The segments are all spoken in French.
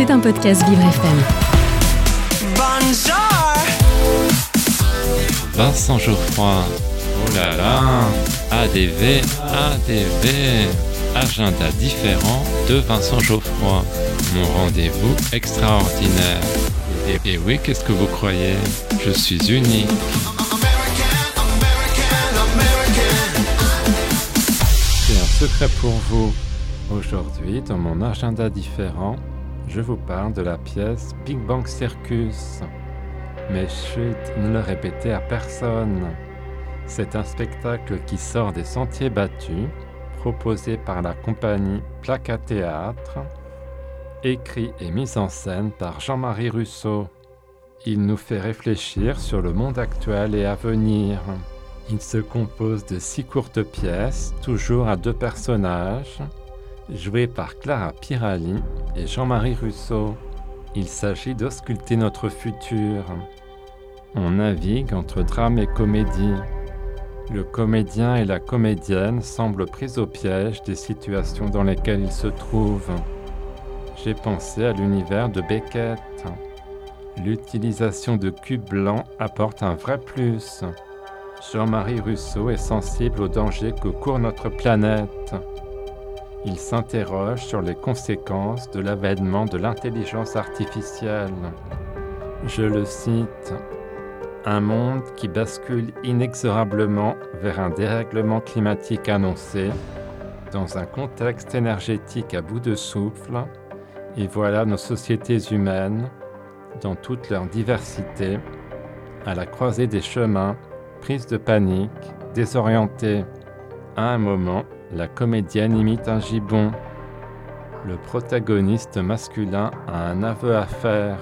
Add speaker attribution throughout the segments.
Speaker 1: C'est un podcast Vivre FM.
Speaker 2: Vincent Geoffroy. Oh là là. ADV, ADV. Agenda différent de Vincent Geoffroy. Mon rendez-vous extraordinaire. Et, oui, qu'est-ce que vous croyez? Je suis unique. J'ai un secret pour vous. Aujourd'hui, dans mon agenda différent, je vous parle de la pièce Big Bang Circus. Mais chut, ne le répétez à personne. C'est un spectacle qui sort des sentiers battus, proposé par la compagnie Placa Théâtre, écrit et mis en scène par Jean-Marie Rousseau. Il nous fait réfléchir sur le monde actuel et à venir. Il se compose de six courtes pièces, toujours à deux personnages, joués par Clara Pirali et Jean-Marie Rousseau. Il s'agit d'ausculter notre futur. On navigue entre drame et comédie. Le comédien et la comédienne semblent pris au piège des situations dans lesquelles ils se trouvent. J'ai pensé à l'univers de Beckett. L'utilisation de cubes blancs apporte un vrai plus. Jean-Marie Rousseau est sensible aux dangers que court notre planète. Il s'interroge sur les conséquences de l'avènement de l'intelligence artificielle. Je le cite. Un monde qui bascule inexorablement vers un dérèglement climatique annoncé, dans un contexte énergétique à bout de souffle, et voilà nos sociétés humaines, dans toute leur diversité, à la croisée des chemins, prises de panique, désorientées. À un moment, la comédienne imite un gibbon. Le protagoniste masculin a un aveu à faire.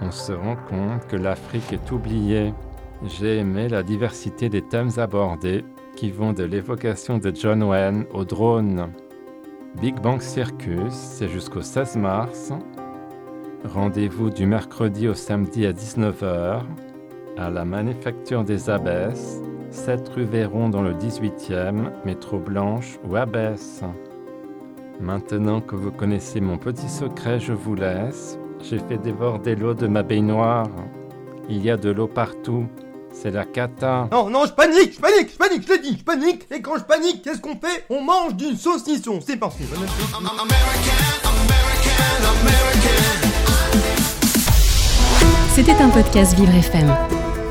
Speaker 2: On se rend compte que l'Afrique est oubliée. J'ai aimé la diversité des thèmes abordés qui vont de l'évocation de John Wayne au drone. Big Bang Circus, c'est jusqu'au 16 mars. Rendez-vous du mercredi au samedi à 19h à la Manufacture des Abbesses, 7 rue Véron dans le 18e, métro Blanche ou Abbesse. Maintenant que vous connaissez mon petit secret, je vous laisse. J'ai fait déborder l'eau de ma baignoire. Il y a de l'eau partout. C'est la cata.
Speaker 3: Non, non, je panique, je panique, je panique, je l'ai dit, je panique. Et quand je panique, qu'est-ce qu'on fait? On mange du saucisson. C'est parti.
Speaker 1: C'était un podcast Vivre FM.